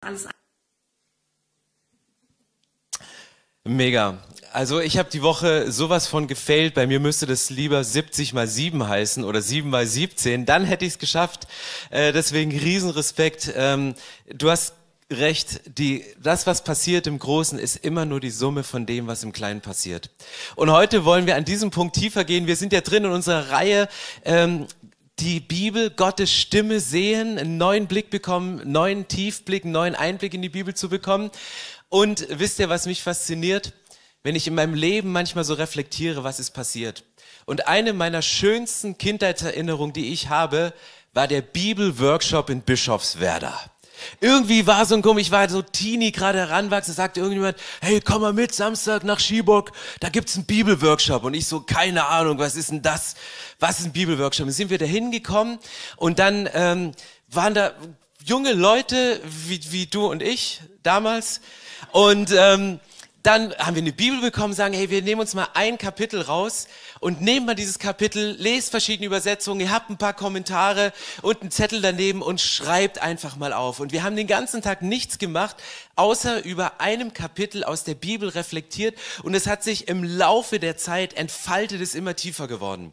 alles Mega. Also ich habe die Woche sowas von gefailt. Bei mir müsste das lieber 70 mal 7 heißen oder 7 mal 17. Dann hätte ich es geschafft. Äh, deswegen Riesenrespekt. Ähm, du hast recht. Die, das, was passiert im Großen, ist immer nur die Summe von dem, was im Kleinen passiert. Und heute wollen wir an diesem Punkt tiefer gehen. Wir sind ja drin in unserer Reihe. Ähm, die Bibel, Gottes Stimme sehen, einen neuen Blick bekommen, einen neuen Tiefblick, einen neuen Einblick in die Bibel zu bekommen. Und wisst ihr, was mich fasziniert? Wenn ich in meinem Leben manchmal so reflektiere, was ist passiert. Und eine meiner schönsten Kindheitserinnerungen, die ich habe, war der Bibelworkshop in Bischofswerda. Irgendwie war so ein Komisch, ich war so Teenie, gerade heranwachsen, sagte irgendjemand, hey, komm mal mit, Samstag nach Schiebock, da gibt's einen Bibelworkshop. Und ich so, keine Ahnung, was ist denn das? Was ist ein Bibelworkshop? Dann sind wir da hingekommen und dann ähm, waren da junge Leute wie, wie du und ich damals, und ähm, dann haben wir eine Bibel bekommen, sagen, hey, wir nehmen uns mal ein Kapitel raus und nehmen mal dieses Kapitel, lest verschiedene Übersetzungen, ihr habt ein paar Kommentare und einen Zettel daneben und schreibt einfach mal auf. Und wir haben den ganzen Tag nichts gemacht, außer über einem Kapitel aus der Bibel reflektiert und es hat sich im Laufe der Zeit entfaltet, es immer tiefer geworden.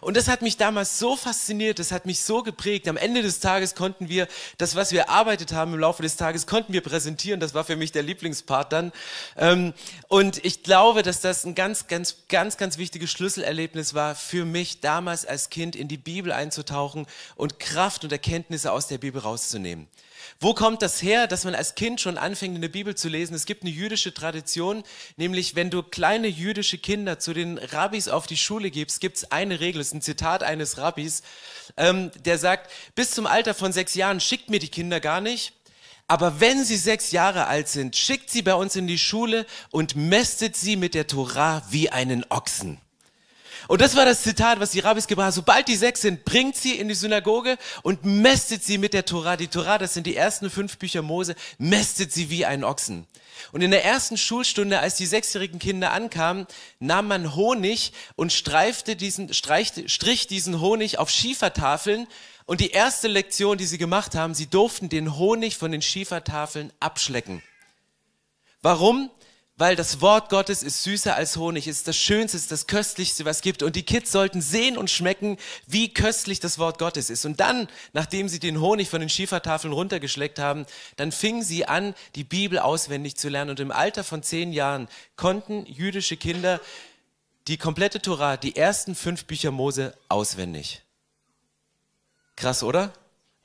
Und das hat mich damals so fasziniert, das hat mich so geprägt. Am Ende des Tages konnten wir das, was wir erarbeitet haben im Laufe des Tages, konnten wir präsentieren. Das war für mich der Lieblingspart dann. Ähm, und ich glaube, dass das ein ganz, ganz, ganz, ganz wichtiges Schlüsselerlebnis war für mich damals als Kind in die Bibel einzutauchen und Kraft und Erkenntnisse aus der Bibel rauszunehmen. Wo kommt das her, dass man als Kind schon anfängt, in der Bibel zu lesen? Es gibt eine jüdische Tradition, nämlich wenn du kleine jüdische Kinder zu den Rabbis auf die Schule gibst, gibt es eine Regel, das ist ein Zitat eines Rabbis, ähm, der sagt, bis zum Alter von sechs Jahren schickt mir die Kinder gar nicht, aber wenn sie sechs Jahre alt sind, schickt sie bei uns in die Schule und mästet sie mit der Torah wie einen Ochsen. Und das war das Zitat, was die Rabbis gebracht haben. Sobald die sechs sind, bringt sie in die Synagoge und mästet sie mit der Torah. Die Torah, das sind die ersten fünf Bücher Mose, mästet sie wie einen Ochsen. Und in der ersten Schulstunde, als die sechsjährigen Kinder ankamen, nahm man Honig und streifte diesen, streichte, strich diesen Honig auf Schiefertafeln. Und die erste Lektion, die sie gemacht haben, sie durften den Honig von den Schiefertafeln abschlecken. Warum? Weil das Wort Gottes ist süßer als Honig, ist das Schönste, ist das Köstlichste, was es gibt. Und die Kids sollten sehen und schmecken, wie köstlich das Wort Gottes ist. Und dann, nachdem sie den Honig von den Schiefertafeln runtergeschleckt haben, dann fingen sie an, die Bibel auswendig zu lernen. Und im Alter von zehn Jahren konnten jüdische Kinder die komplette Torah, die ersten fünf Bücher Mose auswendig. Krass, oder?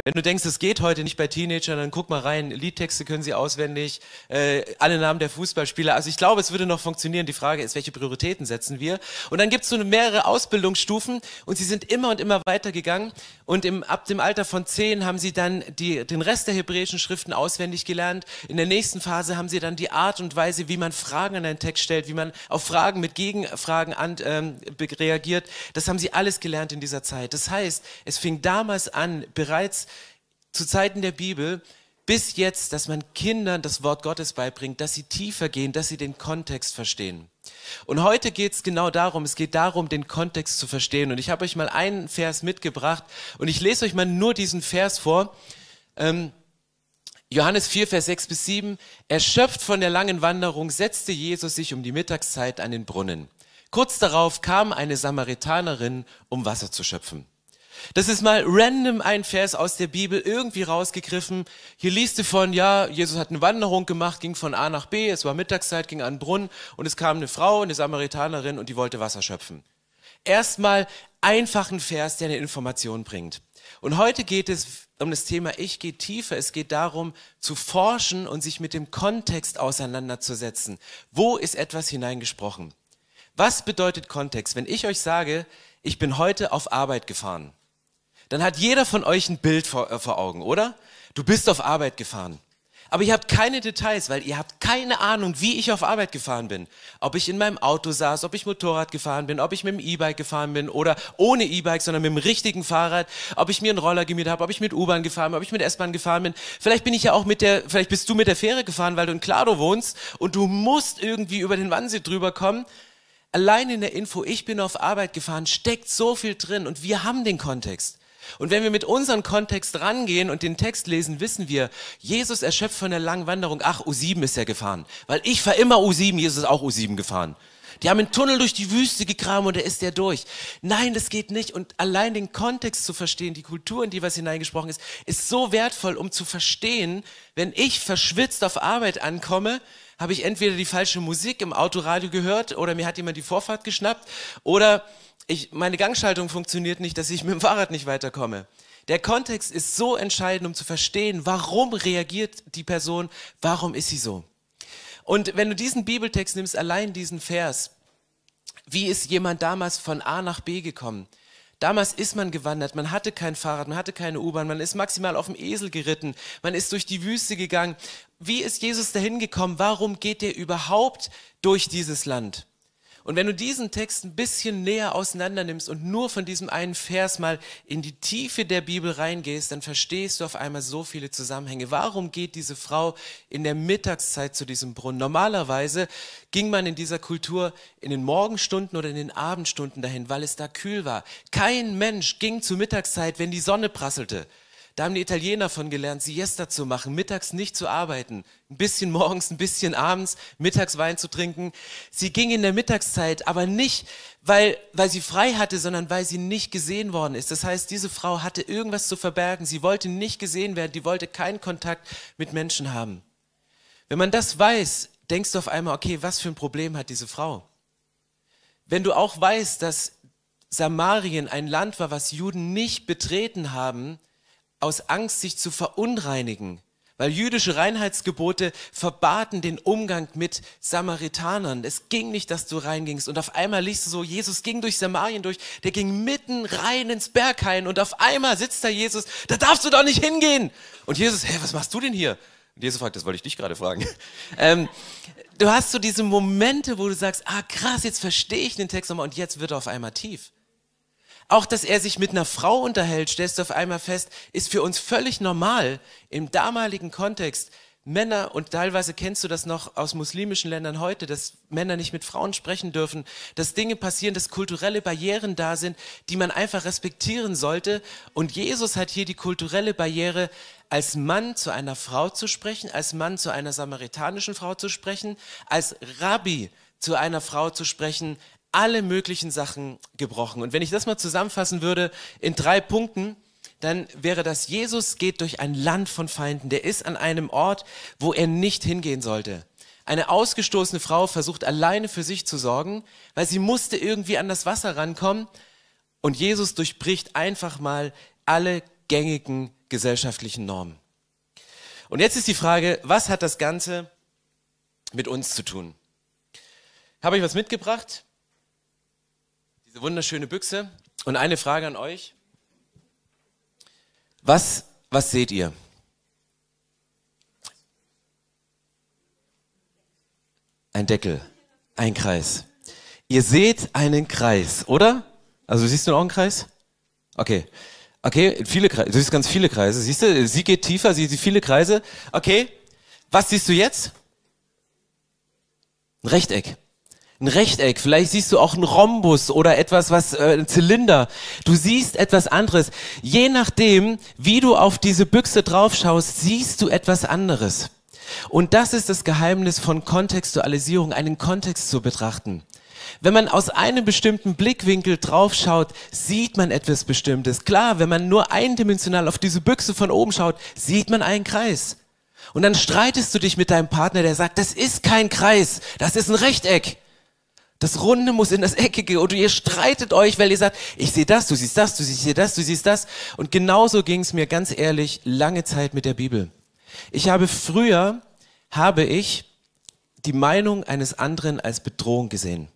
Wenn du denkst, es geht heute nicht bei Teenagern, dann guck mal rein. Liedtexte können sie auswendig, äh, alle Namen der Fußballspieler. Also ich glaube, es würde noch funktionieren. Die Frage ist, welche Prioritäten setzen wir? Und dann gibt es so mehrere Ausbildungsstufen und sie sind immer und immer weitergegangen. Und im, ab dem Alter von zehn haben sie dann die, den Rest der hebräischen Schriften auswendig gelernt. In der nächsten Phase haben sie dann die Art und Weise, wie man Fragen an einen Text stellt, wie man auf Fragen mit Gegenfragen an, ähm, reagiert. Das haben sie alles gelernt in dieser Zeit. Das heißt, es fing damals an, bereits zu Zeiten der Bibel bis jetzt, dass man Kindern das Wort Gottes beibringt, dass sie tiefer gehen, dass sie den Kontext verstehen. Und heute geht es genau darum, es geht darum, den Kontext zu verstehen. Und ich habe euch mal einen Vers mitgebracht und ich lese euch mal nur diesen Vers vor. Ähm, Johannes 4, Vers 6 bis 7. Erschöpft von der langen Wanderung setzte Jesus sich um die Mittagszeit an den Brunnen. Kurz darauf kam eine Samaritanerin, um Wasser zu schöpfen. Das ist mal random ein Vers aus der Bibel irgendwie rausgegriffen. Hier liest du von, ja, Jesus hat eine Wanderung gemacht, ging von A nach B, es war Mittagszeit, ging an den Brunnen und es kam eine Frau, eine Samaritanerin und die wollte Wasser schöpfen. Erstmal einfachen Vers, der eine Information bringt. Und heute geht es um das Thema Ich gehe tiefer. Es geht darum, zu forschen und sich mit dem Kontext auseinanderzusetzen. Wo ist etwas hineingesprochen? Was bedeutet Kontext? Wenn ich euch sage, ich bin heute auf Arbeit gefahren, dann hat jeder von euch ein Bild vor, äh, vor Augen, oder? Du bist auf Arbeit gefahren. Aber ihr habt keine Details, weil ihr habt keine Ahnung, wie ich auf Arbeit gefahren bin. Ob ich in meinem Auto saß, ob ich Motorrad gefahren bin, ob ich mit dem E-Bike gefahren bin oder ohne E-Bike, sondern mit dem richtigen Fahrrad, ob ich mir einen Roller gemietet habe, ob ich mit U-Bahn gefahren bin, ob ich mit S-Bahn gefahren bin. Vielleicht bin ich ja auch mit der, vielleicht bist du mit der Fähre gefahren, weil du in Klado wohnst und du musst irgendwie über den Wannsee drüber kommen. Allein in der Info, ich bin auf Arbeit gefahren, steckt so viel drin und wir haben den Kontext. Und wenn wir mit unserem Kontext rangehen und den Text lesen, wissen wir, Jesus erschöpft von der langen Wanderung, ach, U7 ist er gefahren. Weil ich fahre immer U7, Jesus ist auch U7 gefahren. Die haben einen Tunnel durch die Wüste gekramt und da ist der durch. Nein, das geht nicht. Und allein den Kontext zu verstehen, die Kultur, in die was hineingesprochen ist, ist so wertvoll, um zu verstehen, wenn ich verschwitzt auf Arbeit ankomme, habe ich entweder die falsche Musik im Autoradio gehört oder mir hat jemand die Vorfahrt geschnappt oder ich, meine Gangschaltung funktioniert nicht, dass ich mit dem Fahrrad nicht weiterkomme. Der Kontext ist so entscheidend, um zu verstehen, warum reagiert die Person, warum ist sie so. Und wenn du diesen Bibeltext nimmst, allein diesen Vers, wie ist jemand damals von A nach B gekommen? Damals ist man gewandert, man hatte kein Fahrrad, man hatte keine U-Bahn, man ist maximal auf dem Esel geritten, man ist durch die Wüste gegangen. Wie ist Jesus dahin gekommen? Warum geht er überhaupt durch dieses Land? Und wenn du diesen Text ein bisschen näher auseinander nimmst und nur von diesem einen Vers mal in die Tiefe der Bibel reingehst, dann verstehst du auf einmal so viele Zusammenhänge. Warum geht diese Frau in der Mittagszeit zu diesem Brunnen? Normalerweise ging man in dieser Kultur in den Morgenstunden oder in den Abendstunden dahin, weil es da kühl war. Kein Mensch ging zur Mittagszeit, wenn die Sonne prasselte. Da haben die Italiener von gelernt, Siesta zu machen, mittags nicht zu arbeiten, ein bisschen morgens, ein bisschen abends, mittags Wein zu trinken. Sie ging in der Mittagszeit, aber nicht, weil, weil sie frei hatte, sondern weil sie nicht gesehen worden ist. Das heißt, diese Frau hatte irgendwas zu verbergen. Sie wollte nicht gesehen werden, die wollte keinen Kontakt mit Menschen haben. Wenn man das weiß, denkst du auf einmal, okay, was für ein Problem hat diese Frau? Wenn du auch weißt, dass Samarien ein Land war, was Juden nicht betreten haben, aus Angst, sich zu verunreinigen, weil jüdische Reinheitsgebote verbaten den Umgang mit Samaritanern. Es ging nicht, dass du reingingst. Und auf einmal liest du so, Jesus ging durch Samarien durch, der ging mitten rein ins Berghain und auf einmal sitzt da Jesus, da darfst du doch nicht hingehen. Und Jesus, hä, was machst du denn hier? Und Jesus fragt, das wollte ich dich gerade fragen. ähm, du hast so diese Momente, wo du sagst, ah krass, jetzt verstehe ich den Text nochmal und jetzt wird er auf einmal tief. Auch, dass er sich mit einer Frau unterhält, stellst du auf einmal fest, ist für uns völlig normal im damaligen Kontext. Männer, und teilweise kennst du das noch aus muslimischen Ländern heute, dass Männer nicht mit Frauen sprechen dürfen, dass Dinge passieren, dass kulturelle Barrieren da sind, die man einfach respektieren sollte. Und Jesus hat hier die kulturelle Barriere, als Mann zu einer Frau zu sprechen, als Mann zu einer samaritanischen Frau zu sprechen, als Rabbi zu einer Frau zu sprechen, alle möglichen Sachen gebrochen. Und wenn ich das mal zusammenfassen würde in drei Punkten, dann wäre das, Jesus geht durch ein Land von Feinden. Der ist an einem Ort, wo er nicht hingehen sollte. Eine ausgestoßene Frau versucht alleine für sich zu sorgen, weil sie musste irgendwie an das Wasser rankommen. Und Jesus durchbricht einfach mal alle gängigen gesellschaftlichen Normen. Und jetzt ist die Frage, was hat das Ganze mit uns zu tun? Habe ich was mitgebracht? Wunderschöne Büchse. Und eine Frage an euch. Was, was seht ihr? Ein Deckel, ein Kreis. Ihr seht einen Kreis, oder? Also siehst du auch einen Kreis? Okay. Okay, viele Kreise. Du siehst ganz viele Kreise. Siehst du, sie geht tiefer, sie sieht viele Kreise. Okay. Was siehst du jetzt? Ein Rechteck ein Rechteck, vielleicht siehst du auch einen Rhombus oder etwas, was äh, ein Zylinder. Du siehst etwas anderes. Je nachdem, wie du auf diese Büchse draufschaust, siehst du etwas anderes. Und das ist das Geheimnis von Kontextualisierung, einen Kontext zu betrachten. Wenn man aus einem bestimmten Blickwinkel draufschaut, sieht man etwas Bestimmtes. Klar, wenn man nur eindimensional auf diese Büchse von oben schaut, sieht man einen Kreis. Und dann streitest du dich mit deinem Partner, der sagt, das ist kein Kreis, das ist ein Rechteck. Das Runde muss in das Eckige und ihr streitet euch, weil ihr sagt, ich sehe das, du siehst das, du siehst das, du siehst das. Und genauso ging es mir ganz ehrlich lange Zeit mit der Bibel. Ich habe früher, habe ich die Meinung eines anderen als Bedrohung gesehen.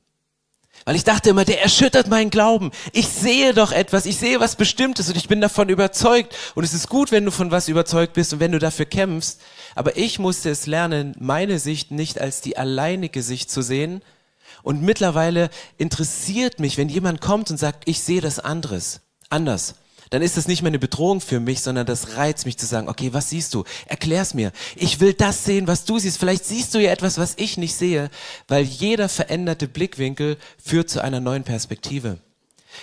Weil ich dachte immer, der erschüttert meinen Glauben. Ich sehe doch etwas, ich sehe was Bestimmtes und ich bin davon überzeugt. Und es ist gut, wenn du von was überzeugt bist und wenn du dafür kämpfst. Aber ich musste es lernen, meine Sicht nicht als die alleinige Sicht zu sehen, und mittlerweile interessiert mich, wenn jemand kommt und sagt, ich sehe das anderes, anders. Dann ist das nicht mehr eine Bedrohung für mich, sondern das reizt mich zu sagen, okay, was siehst du? Erklär's mir. Ich will das sehen, was du siehst. Vielleicht siehst du ja etwas, was ich nicht sehe, weil jeder veränderte Blickwinkel führt zu einer neuen Perspektive.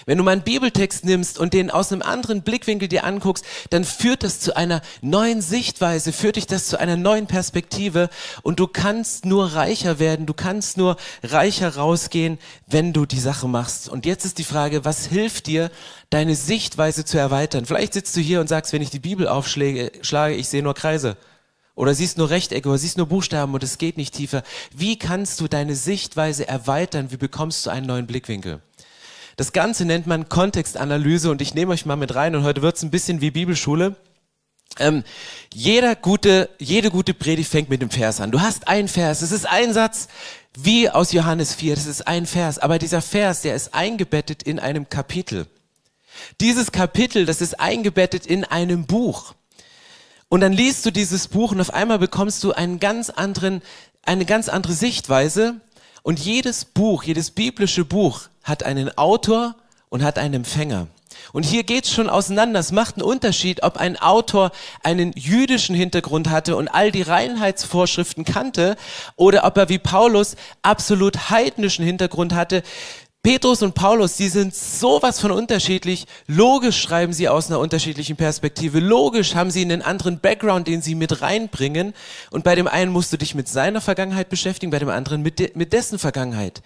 Wenn du mal einen Bibeltext nimmst und den aus einem anderen Blickwinkel dir anguckst, dann führt das zu einer neuen Sichtweise, führt dich das zu einer neuen Perspektive und du kannst nur reicher werden, du kannst nur reicher rausgehen, wenn du die Sache machst. Und jetzt ist die Frage, was hilft dir, deine Sichtweise zu erweitern? Vielleicht sitzt du hier und sagst, wenn ich die Bibel aufschlage, schlage, ich sehe nur Kreise. Oder siehst nur Rechtecke oder siehst nur Buchstaben und es geht nicht tiefer. Wie kannst du deine Sichtweise erweitern? Wie bekommst du einen neuen Blickwinkel? Das Ganze nennt man Kontextanalyse und ich nehme euch mal mit rein und heute wird es ein bisschen wie Bibelschule. Ähm, jeder gute, jede gute Predigt fängt mit dem Vers an. Du hast einen Vers, es ist ein Satz, wie aus Johannes 4, das ist ein Vers, aber dieser Vers, der ist eingebettet in einem Kapitel. Dieses Kapitel, das ist eingebettet in einem Buch. Und dann liest du dieses Buch und auf einmal bekommst du einen ganz anderen, eine ganz andere Sichtweise. Und jedes Buch, jedes biblische Buch hat einen Autor und hat einen Empfänger. Und hier geht's schon auseinander. Es macht einen Unterschied, ob ein Autor einen jüdischen Hintergrund hatte und all die Reinheitsvorschriften kannte oder ob er wie Paulus absolut heidnischen Hintergrund hatte. Petrus und Paulus, die sind sowas von unterschiedlich. Logisch schreiben sie aus einer unterschiedlichen Perspektive. Logisch haben sie einen anderen Background, den sie mit reinbringen. Und bei dem einen musst du dich mit seiner Vergangenheit beschäftigen, bei dem anderen mit, de mit dessen Vergangenheit.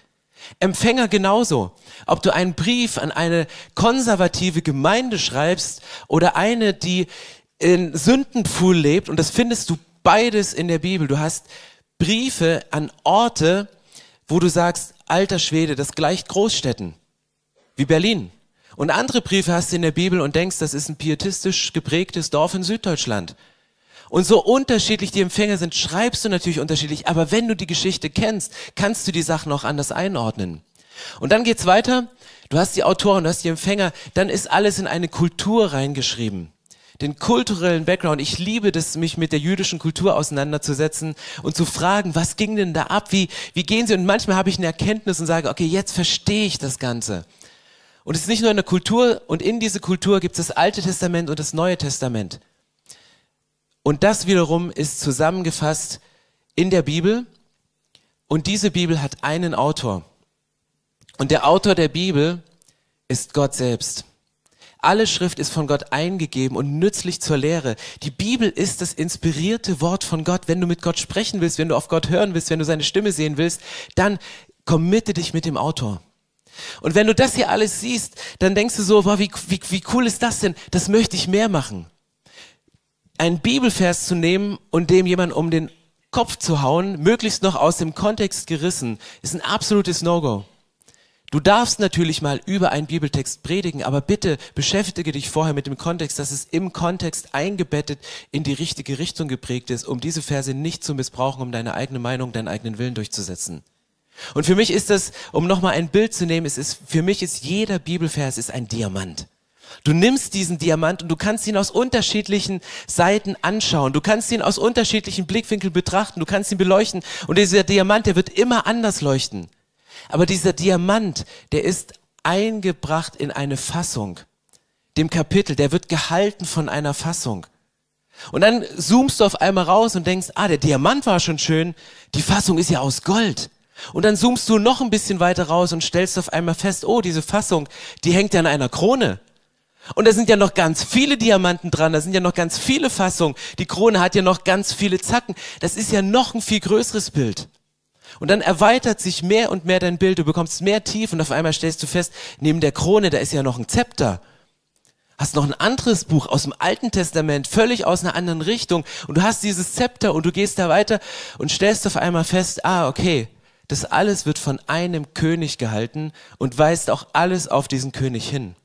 Empfänger genauso. Ob du einen Brief an eine konservative Gemeinde schreibst oder eine, die in Sündenpfuhl lebt, und das findest du beides in der Bibel. Du hast Briefe an Orte, wo du sagst, alter Schwede, das gleicht Großstädten, wie Berlin. Und andere Briefe hast du in der Bibel und denkst, das ist ein pietistisch geprägtes Dorf in Süddeutschland. Und so unterschiedlich die Empfänger sind, schreibst du natürlich unterschiedlich. Aber wenn du die Geschichte kennst, kannst du die Sachen auch anders einordnen. Und dann geht's weiter. Du hast die Autoren, du hast die Empfänger. Dann ist alles in eine Kultur reingeschrieben. Den kulturellen Background. Ich liebe das, mich mit der jüdischen Kultur auseinanderzusetzen und zu fragen, was ging denn da ab? Wie, wie gehen sie? Und manchmal habe ich eine Erkenntnis und sage, okay, jetzt verstehe ich das Ganze. Und es ist nicht nur eine Kultur, und in diese Kultur gibt es das Alte Testament und das Neue Testament. Und das wiederum ist zusammengefasst in der Bibel. Und diese Bibel hat einen Autor. Und der Autor der Bibel ist Gott selbst. Alle Schrift ist von Gott eingegeben und nützlich zur Lehre. Die Bibel ist das inspirierte Wort von Gott. Wenn du mit Gott sprechen willst, wenn du auf Gott hören willst, wenn du seine Stimme sehen willst, dann committe dich mit dem Autor. Und wenn du das hier alles siehst, dann denkst du so, boah, wie, wie, wie cool ist das denn? Das möchte ich mehr machen einen Bibelvers zu nehmen und dem jemand um den Kopf zu hauen, möglichst noch aus dem Kontext gerissen, ist ein absolutes No-Go. Du darfst natürlich mal über einen Bibeltext predigen, aber bitte beschäftige dich vorher mit dem Kontext, dass es im Kontext eingebettet in die richtige Richtung geprägt ist, um diese Verse nicht zu missbrauchen, um deine eigene Meinung, deinen eigenen Willen durchzusetzen. Und für mich ist das, um nochmal ein Bild zu nehmen, es ist, für mich ist jeder Bibelvers ist ein Diamant. Du nimmst diesen Diamant und du kannst ihn aus unterschiedlichen Seiten anschauen. Du kannst ihn aus unterschiedlichen Blickwinkeln betrachten. Du kannst ihn beleuchten. Und dieser Diamant, der wird immer anders leuchten. Aber dieser Diamant, der ist eingebracht in eine Fassung. Dem Kapitel, der wird gehalten von einer Fassung. Und dann zoomst du auf einmal raus und denkst, ah, der Diamant war schon schön. Die Fassung ist ja aus Gold. Und dann zoomst du noch ein bisschen weiter raus und stellst auf einmal fest, oh, diese Fassung, die hängt ja an einer Krone. Und da sind ja noch ganz viele Diamanten dran, da sind ja noch ganz viele Fassungen. Die Krone hat ja noch ganz viele Zacken. Das ist ja noch ein viel größeres Bild. Und dann erweitert sich mehr und mehr dein Bild, du bekommst mehr Tief und auf einmal stellst du fest, neben der Krone, da ist ja noch ein Zepter. Hast noch ein anderes Buch aus dem Alten Testament, völlig aus einer anderen Richtung. Und du hast dieses Zepter und du gehst da weiter und stellst auf einmal fest, ah, okay, das alles wird von einem König gehalten und weist auch alles auf diesen König hin.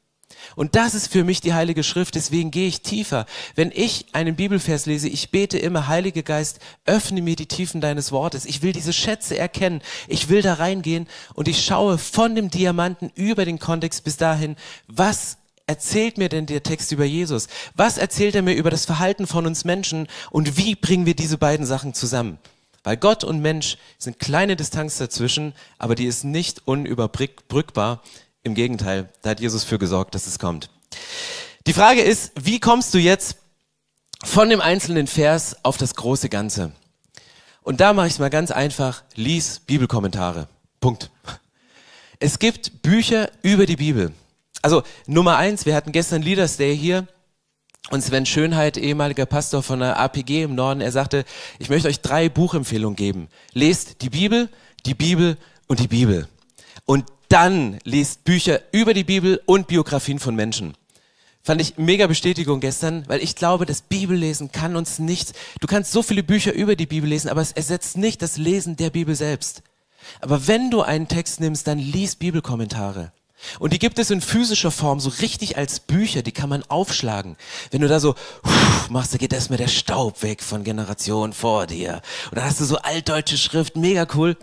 Und das ist für mich die Heilige Schrift, deswegen gehe ich tiefer. Wenn ich einen Bibelvers lese, ich bete immer, Heiliger Geist, öffne mir die Tiefen deines Wortes. Ich will diese Schätze erkennen. Ich will da reingehen und ich schaue von dem Diamanten über den Kontext bis dahin, was erzählt mir denn der Text über Jesus? Was erzählt er mir über das Verhalten von uns Menschen und wie bringen wir diese beiden Sachen zusammen? Weil Gott und Mensch sind kleine Distanz dazwischen, aber die ist nicht unüberbrückbar. Im Gegenteil, da hat Jesus für gesorgt, dass es kommt. Die Frage ist, wie kommst du jetzt von dem einzelnen Vers auf das große Ganze? Und da mache ich es mal ganz einfach, lies Bibelkommentare. Punkt. Es gibt Bücher über die Bibel. also Nummer eins, wir hatten gestern Leaders Day hier und Sven Schönheit, ehemaliger Pastor von der APG im Norden, er sagte, ich möchte euch drei Buchempfehlungen geben. Lest die Bibel, die Bibel und die Bibel. Und dann lest Bücher über die Bibel und Biografien von Menschen. Fand ich mega Bestätigung gestern, weil ich glaube, das Bibellesen kann uns nicht, du kannst so viele Bücher über die Bibel lesen, aber es ersetzt nicht das Lesen der Bibel selbst. Aber wenn du einen Text nimmst, dann lies Bibelkommentare. Und die gibt es in physischer Form, so richtig als Bücher, die kann man aufschlagen. Wenn du da so machst, da geht erstmal der Staub weg von Generationen vor dir. Und dann hast du so altdeutsche Schrift, mega cool.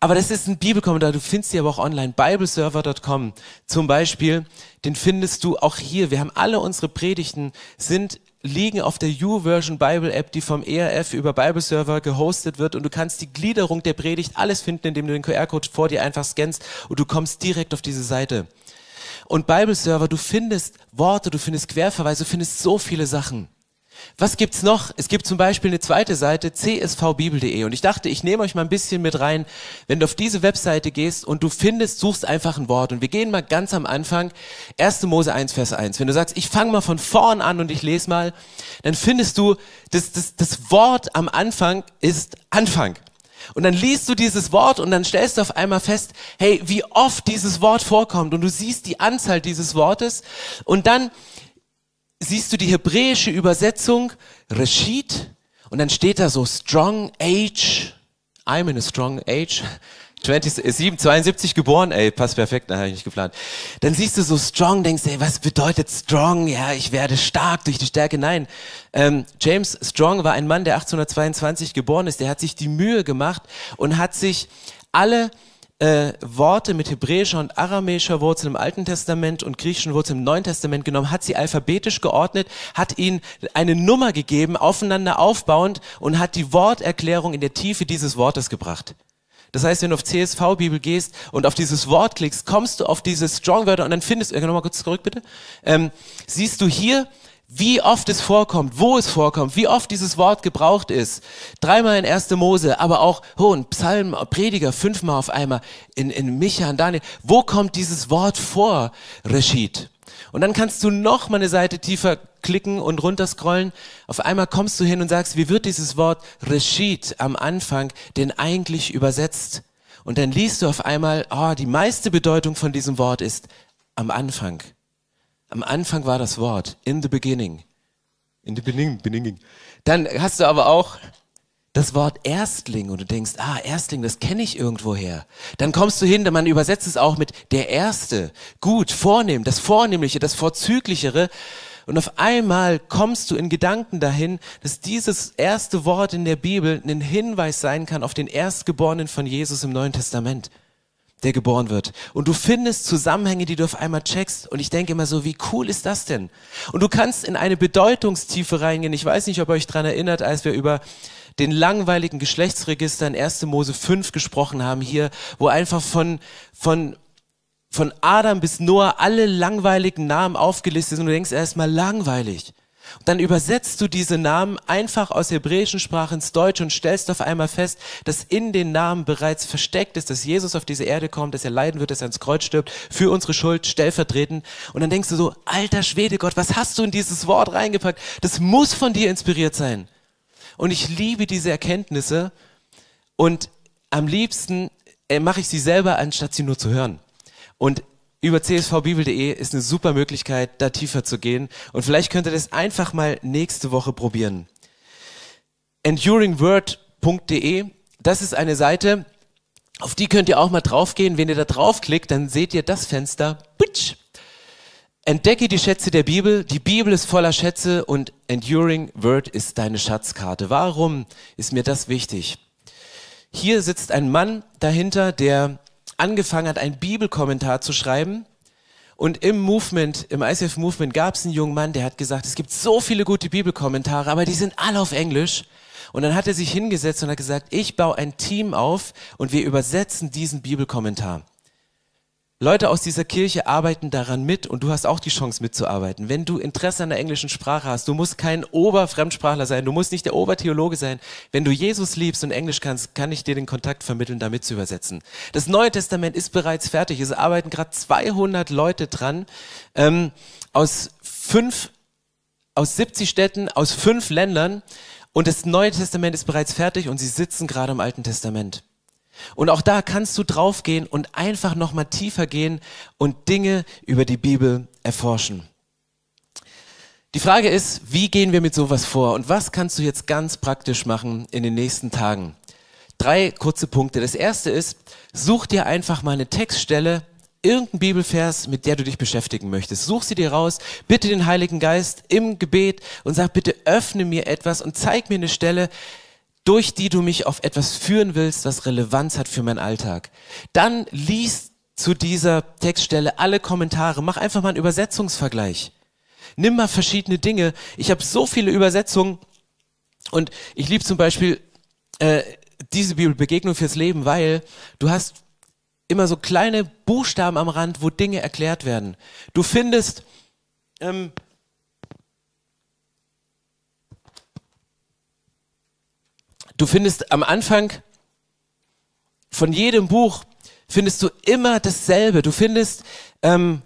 Aber das ist ein Bibelkommentar, du findest die aber auch online, bibleserver.com zum Beispiel, den findest du auch hier. Wir haben alle unsere Predigten, sind liegen auf der YouVersion Bible App, die vom ERF über Bibleserver gehostet wird und du kannst die Gliederung der Predigt alles finden, indem du den QR-Code vor dir einfach scannst und du kommst direkt auf diese Seite. Und Bibleserver, du findest Worte, du findest Querverweise, du findest so viele Sachen. Was gibt's noch? Es gibt zum Beispiel eine zweite Seite, csvbibel.de. Und ich dachte, ich nehme euch mal ein bisschen mit rein, wenn du auf diese Webseite gehst und du findest, suchst einfach ein Wort. Und wir gehen mal ganz am Anfang, 1. Mose 1, Vers 1. Wenn du sagst, ich fange mal von vorn an und ich lese mal, dann findest du, das, das, das Wort am Anfang ist Anfang. Und dann liest du dieses Wort und dann stellst du auf einmal fest, hey, wie oft dieses Wort vorkommt. Und du siehst die Anzahl dieses Wortes. Und dann siehst du die hebräische Übersetzung Reshit und dann steht da so Strong Age. I'm in a strong age. 20, 7, 72 geboren, ey, passt perfekt, habe ich nicht geplant. Dann siehst du so strong, denkst, ey, was bedeutet strong? Ja, ich werde stark durch die Stärke. Nein, ähm, James Strong war ein Mann, der 1822 geboren ist. Der hat sich die Mühe gemacht und hat sich alle äh, Worte mit hebräischer und aramäischer Wurzel im Alten Testament und griechischen Wurzel im Neuen Testament genommen, hat sie alphabetisch geordnet, hat ihnen eine Nummer gegeben, aufeinander aufbauend und hat die Worterklärung in der Tiefe dieses Wortes gebracht. Das heißt, wenn du auf CSV-Bibel gehst und auf dieses Wort klickst, kommst du auf diese Strong-Wörter und dann findest du, äh, nochmal kurz zurück bitte, ähm, siehst du hier wie oft es vorkommt, wo es vorkommt, wie oft dieses Wort gebraucht ist. Dreimal in 1. Mose, aber auch oh, in Psalm, Prediger, fünfmal auf einmal, in, in Micha und Daniel. Wo kommt dieses Wort vor, Reshit? Und dann kannst du noch mal eine Seite tiefer klicken und runterscrollen. Auf einmal kommst du hin und sagst, wie wird dieses Wort Reshit am Anfang denn eigentlich übersetzt? Und dann liest du auf einmal, oh, die meiste Bedeutung von diesem Wort ist am Anfang. Am Anfang war das Wort, in the beginning. In the beginning, beginning. Dann hast du aber auch das Wort Erstling und du denkst, ah, Erstling, das kenne ich irgendwoher. Dann kommst du hin, man übersetzt es auch mit der Erste. Gut, vornehm, das Vornehmliche, das Vorzüglichere. Und auf einmal kommst du in Gedanken dahin, dass dieses erste Wort in der Bibel ein Hinweis sein kann auf den Erstgeborenen von Jesus im Neuen Testament der geboren wird. Und du findest Zusammenhänge, die du auf einmal checkst. Und ich denke immer so, wie cool ist das denn? Und du kannst in eine Bedeutungstiefe reingehen. Ich weiß nicht, ob ihr euch daran erinnert, als wir über den langweiligen Geschlechtsregister in 1. Mose 5 gesprochen haben hier, wo einfach von, von, von Adam bis Noah alle langweiligen Namen aufgelistet sind und du denkst erstmal langweilig. Und dann übersetzt du diese Namen einfach aus der hebräischen Sprache ins Deutsche und stellst auf einmal fest, dass in den Namen bereits versteckt ist, dass Jesus auf diese Erde kommt, dass er leiden wird, dass er ans Kreuz stirbt, für unsere Schuld stellvertretend. Und dann denkst du so, alter Schwede Gott, was hast du in dieses Wort reingepackt? Das muss von dir inspiriert sein. Und ich liebe diese Erkenntnisse und am liebsten äh, mache ich sie selber, anstatt sie nur zu hören. Und über csvbibel.de ist eine super Möglichkeit, da tiefer zu gehen. Und vielleicht könnt ihr das einfach mal nächste Woche probieren. Enduringword.de, das ist eine Seite, auf die könnt ihr auch mal draufgehen. Wenn ihr da draufklickt, dann seht ihr das Fenster. Putsch. Entdecke die Schätze der Bibel. Die Bibel ist voller Schätze und Enduring Word ist deine Schatzkarte. Warum ist mir das wichtig? Hier sitzt ein Mann dahinter, der angefangen hat, einen Bibelkommentar zu schreiben. Und im Movement, im ICF Movement gab es einen jungen Mann, der hat gesagt, es gibt so viele gute Bibelkommentare, aber die sind alle auf Englisch. Und dann hat er sich hingesetzt und hat gesagt, ich baue ein Team auf und wir übersetzen diesen Bibelkommentar. Leute aus dieser Kirche arbeiten daran mit und du hast auch die Chance mitzuarbeiten. Wenn du Interesse an der englischen Sprache hast, du musst kein Oberfremdsprachler sein, du musst nicht der Obertheologe sein. Wenn du Jesus liebst und Englisch kannst, kann ich dir den Kontakt vermitteln, damit zu übersetzen. Das Neue Testament ist bereits fertig. Es arbeiten gerade 200 Leute dran ähm, aus fünf, aus 70 Städten, aus fünf Ländern und das Neue Testament ist bereits fertig und sie sitzen gerade im Alten Testament. Und auch da kannst du draufgehen und einfach nochmal tiefer gehen und Dinge über die Bibel erforschen. Die Frage ist, wie gehen wir mit sowas vor und was kannst du jetzt ganz praktisch machen in den nächsten Tagen? Drei kurze Punkte. Das erste ist, such dir einfach mal eine Textstelle, irgendein Bibelvers, mit der du dich beschäftigen möchtest. Such sie dir raus, bitte den Heiligen Geist im Gebet und sag bitte öffne mir etwas und zeig mir eine Stelle, durch die du mich auf etwas führen willst, was Relevanz hat für meinen Alltag. Dann lies zu dieser Textstelle alle Kommentare, mach einfach mal einen Übersetzungsvergleich. Nimm mal verschiedene Dinge. Ich habe so viele Übersetzungen und ich liebe zum Beispiel äh, diese Bibel Begegnung fürs Leben, weil du hast immer so kleine Buchstaben am Rand, wo Dinge erklärt werden. Du findest ähm, Du findest am Anfang von jedem Buch findest du immer dasselbe. Du findest, ähm,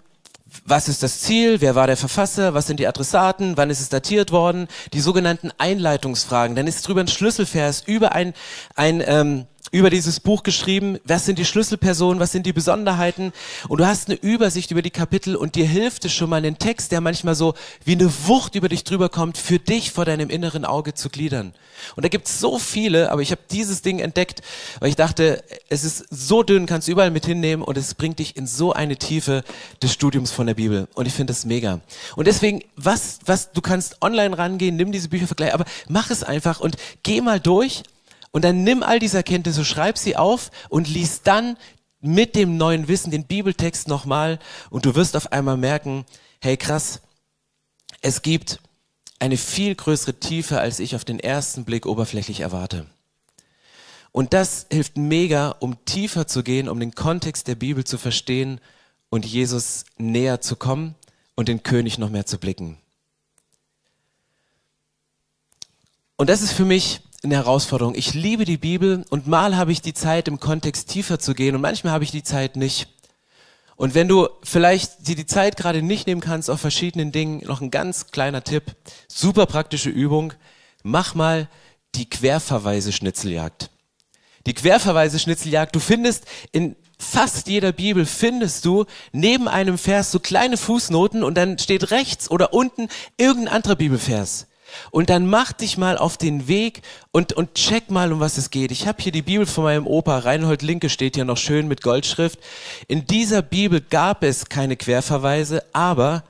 was ist das Ziel, wer war der Verfasser, was sind die Adressaten, wann ist es datiert worden, die sogenannten Einleitungsfragen. Dann ist drüber ein Schlüsselvers über ein, ein ähm, über dieses Buch geschrieben, was sind die Schlüsselpersonen, was sind die Besonderheiten und du hast eine Übersicht über die Kapitel und dir hilft es schon mal einen Text, der manchmal so wie eine Wucht über dich drüber kommt, für dich vor deinem inneren Auge zu gliedern. Und da gibt es so viele, aber ich habe dieses Ding entdeckt, weil ich dachte, es ist so dünn, kannst du überall mit hinnehmen und es bringt dich in so eine Tiefe des Studiums von der Bibel und ich finde das mega. Und deswegen, was, was, du kannst online rangehen, nimm diese Bücher vergleich, aber mach es einfach und geh mal durch und dann nimm all diese Erkenntnisse, schreib sie auf und lies dann mit dem neuen Wissen den Bibeltext nochmal und du wirst auf einmal merken, hey krass, es gibt eine viel größere Tiefe, als ich auf den ersten Blick oberflächlich erwarte. Und das hilft mega, um tiefer zu gehen, um den Kontext der Bibel zu verstehen und Jesus näher zu kommen und den König noch mehr zu blicken. Und das ist für mich eine Herausforderung. Ich liebe die Bibel und mal habe ich die Zeit, im Kontext tiefer zu gehen und manchmal habe ich die Zeit nicht. Und wenn du vielleicht dir die Zeit gerade nicht nehmen kannst auf verschiedenen Dingen, noch ein ganz kleiner Tipp, super praktische Übung, mach mal die Querverweise-Schnitzeljagd. Die Querverweise-Schnitzeljagd, du findest in fast jeder Bibel findest du neben einem Vers so kleine Fußnoten und dann steht rechts oder unten irgendein anderer Bibelvers. Und dann mach dich mal auf den Weg und, und check mal, um was es geht. Ich habe hier die Bibel von meinem Opa, Reinhold Linke steht hier noch schön mit Goldschrift. In dieser Bibel gab es keine Querverweise, aber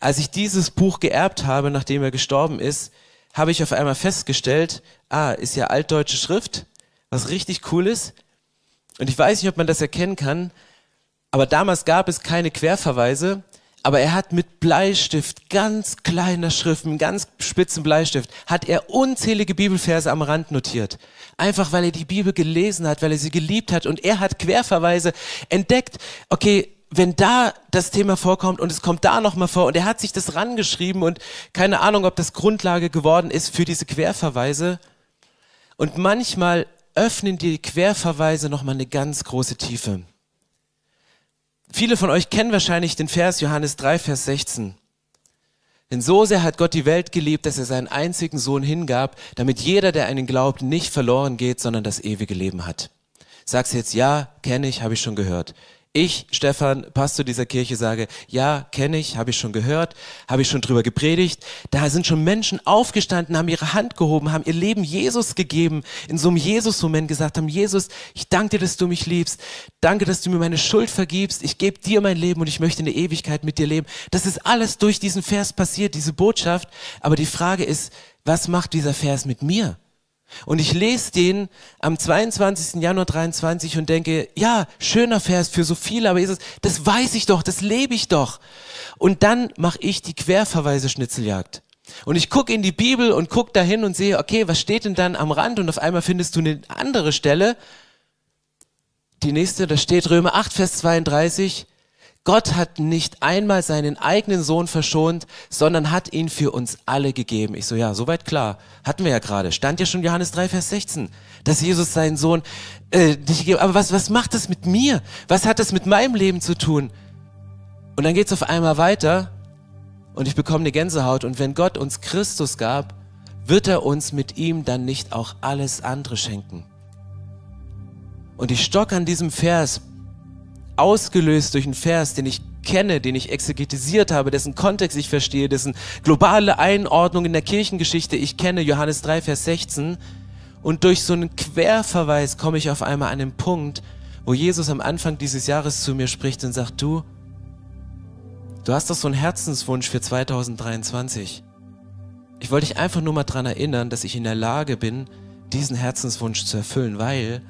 als ich dieses Buch geerbt habe, nachdem er gestorben ist, habe ich auf einmal festgestellt, ah, ist ja altdeutsche Schrift, was richtig cool ist. Und ich weiß nicht, ob man das erkennen kann, aber damals gab es keine Querverweise, aber er hat mit Bleistift, ganz kleiner Schrift, mit ganz spitzen Bleistift, hat er unzählige Bibelverse am Rand notiert. Einfach weil er die Bibel gelesen hat, weil er sie geliebt hat und er hat Querverweise entdeckt. Okay, wenn da das Thema vorkommt und es kommt da nochmal vor und er hat sich das rangeschrieben und keine Ahnung, ob das Grundlage geworden ist für diese Querverweise. Und manchmal öffnen die Querverweise nochmal eine ganz große Tiefe. Viele von euch kennen wahrscheinlich den Vers Johannes 3, Vers 16. Denn so sehr hat Gott die Welt geliebt, dass er seinen einzigen Sohn hingab, damit jeder, der einen glaubt, nicht verloren geht, sondern das ewige Leben hat. Sagst du jetzt, ja, kenne ich, habe ich schon gehört. Ich, Stefan, Pastor dieser Kirche, sage, ja, kenne ich, habe ich schon gehört, habe ich schon drüber gepredigt. Da sind schon Menschen aufgestanden, haben ihre Hand gehoben, haben ihr Leben Jesus gegeben, in so einem Jesus-Moment gesagt haben, Jesus, ich danke dir, dass du mich liebst. Danke, dass du mir meine Schuld vergibst. Ich gebe dir mein Leben und ich möchte eine Ewigkeit mit dir leben. Das ist alles durch diesen Vers passiert, diese Botschaft. Aber die Frage ist, was macht dieser Vers mit mir? Und ich lese den am 22. Januar 23 und denke, ja, schöner Vers für so viele, aber Jesus, das weiß ich doch, das lebe ich doch. Und dann mache ich die Querverweise Schnitzeljagd. Und ich gucke in die Bibel und gucke dahin und sehe, okay, was steht denn dann am Rand? Und auf einmal findest du eine andere Stelle. Die nächste, da steht Römer 8, Vers 32. Gott hat nicht einmal seinen eigenen Sohn verschont, sondern hat ihn für uns alle gegeben. Ich so, ja, soweit klar. Hatten wir ja gerade. Stand ja schon Johannes 3, Vers 16, dass Jesus seinen Sohn äh, nicht gegeben Aber was, was macht das mit mir? Was hat das mit meinem Leben zu tun? Und dann geht's auf einmal weiter und ich bekomme eine Gänsehaut. Und wenn Gott uns Christus gab, wird er uns mit ihm dann nicht auch alles andere schenken? Und ich stock an diesem Vers ausgelöst durch einen Vers, den ich kenne, den ich exegetisiert habe, dessen Kontext ich verstehe, dessen globale Einordnung in der Kirchengeschichte ich kenne, Johannes 3, Vers 16. Und durch so einen Querverweis komme ich auf einmal an den Punkt, wo Jesus am Anfang dieses Jahres zu mir spricht und sagt, du, du hast doch so einen Herzenswunsch für 2023. Ich wollte dich einfach nur mal dran erinnern, dass ich in der Lage bin, diesen Herzenswunsch zu erfüllen, weil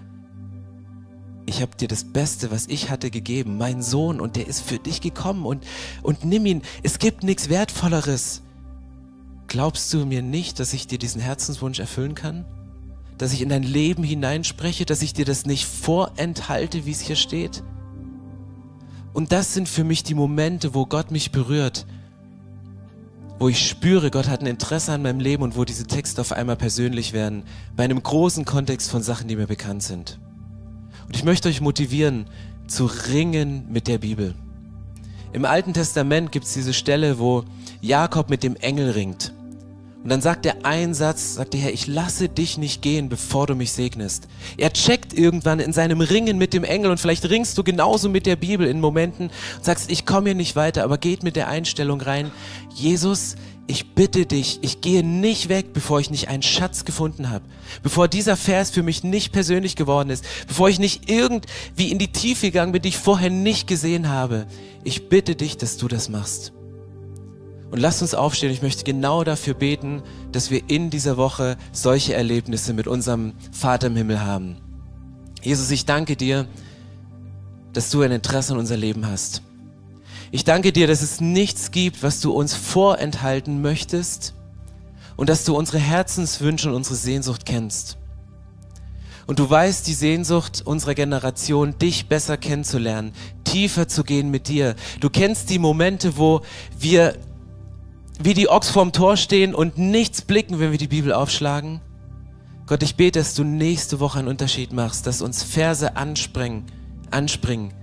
ich habe dir das Beste, was ich hatte, gegeben, mein Sohn, und der ist für dich gekommen und, und nimm ihn. Es gibt nichts Wertvolleres. Glaubst du mir nicht, dass ich dir diesen Herzenswunsch erfüllen kann? Dass ich in dein Leben hineinspreche, dass ich dir das nicht vorenthalte, wie es hier steht? Und das sind für mich die Momente, wo Gott mich berührt, wo ich spüre, Gott hat ein Interesse an meinem Leben und wo diese Texte auf einmal persönlich werden, bei einem großen Kontext von Sachen, die mir bekannt sind. Und ich möchte euch motivieren, zu ringen mit der Bibel. Im Alten Testament gibt es diese Stelle, wo Jakob mit dem Engel ringt. Und dann sagt er einen Satz, sagt der Herr, ich lasse dich nicht gehen, bevor du mich segnest. Er checkt irgendwann in seinem Ringen mit dem Engel und vielleicht ringst du genauso mit der Bibel in Momenten und sagst, ich komme hier nicht weiter, aber geht mit der Einstellung rein, Jesus, ich bitte dich, ich gehe nicht weg, bevor ich nicht einen Schatz gefunden habe, bevor dieser Vers für mich nicht persönlich geworden ist, bevor ich nicht irgendwie in die Tiefe gegangen bin, die ich vorher nicht gesehen habe. Ich bitte dich, dass du das machst. Und lasst uns aufstehen. Ich möchte genau dafür beten, dass wir in dieser Woche solche Erlebnisse mit unserem Vater im Himmel haben. Jesus, ich danke dir, dass du ein Interesse an unser Leben hast. Ich danke dir, dass es nichts gibt, was du uns vorenthalten möchtest und dass du unsere Herzenswünsche und unsere Sehnsucht kennst. Und du weißt die Sehnsucht unserer Generation, dich besser kennenzulernen, tiefer zu gehen mit dir. Du kennst die Momente, wo wir wie die Ochs vorm Tor stehen und nichts blicken, wenn wir die Bibel aufschlagen. Gott, ich bete, dass du nächste Woche einen Unterschied machst, dass uns Verse anspringen, anspringen,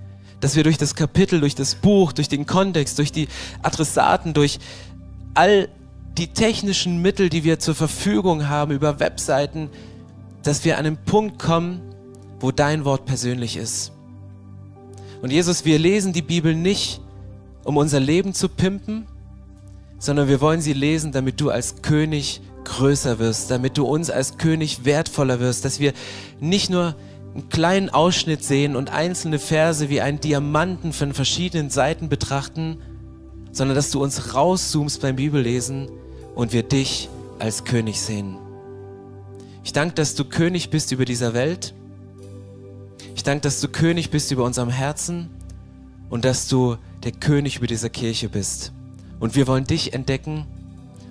dass wir durch das Kapitel, durch das Buch, durch den Kontext, durch die Adressaten, durch all die technischen Mittel, die wir zur Verfügung haben über Webseiten, dass wir an einen Punkt kommen, wo dein Wort persönlich ist. Und Jesus, wir lesen die Bibel nicht, um unser Leben zu pimpen, sondern wir wollen sie lesen, damit du als König größer wirst, damit du uns als König wertvoller wirst, dass wir nicht nur einen kleinen Ausschnitt sehen und einzelne Verse wie einen Diamanten von verschiedenen Seiten betrachten, sondern dass du uns rauszoomst beim Bibellesen und wir dich als König sehen. Ich danke, dass du König bist über dieser Welt. Ich danke, dass du König bist über unserem Herzen und dass du der König über dieser Kirche bist. Und wir wollen dich entdecken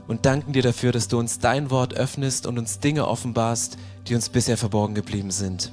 und danken dir dafür, dass du uns dein Wort öffnest und uns Dinge offenbarst, die uns bisher verborgen geblieben sind.